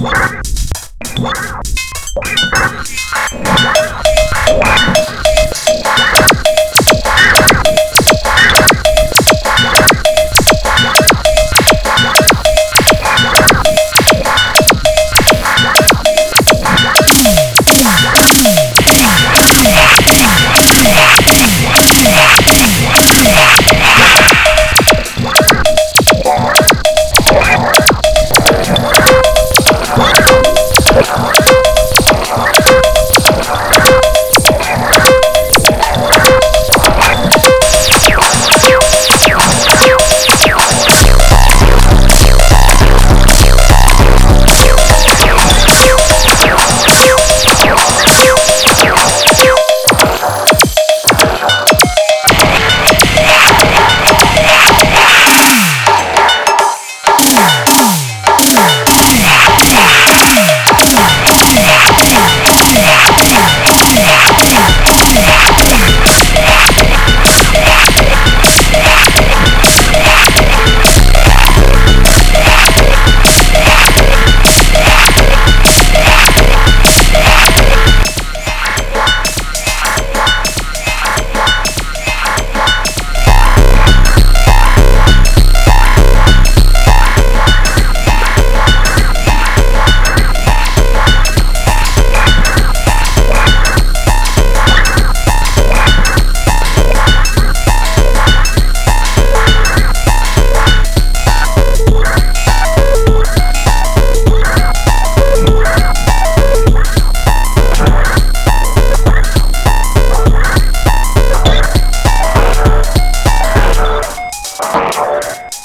What? What? What? you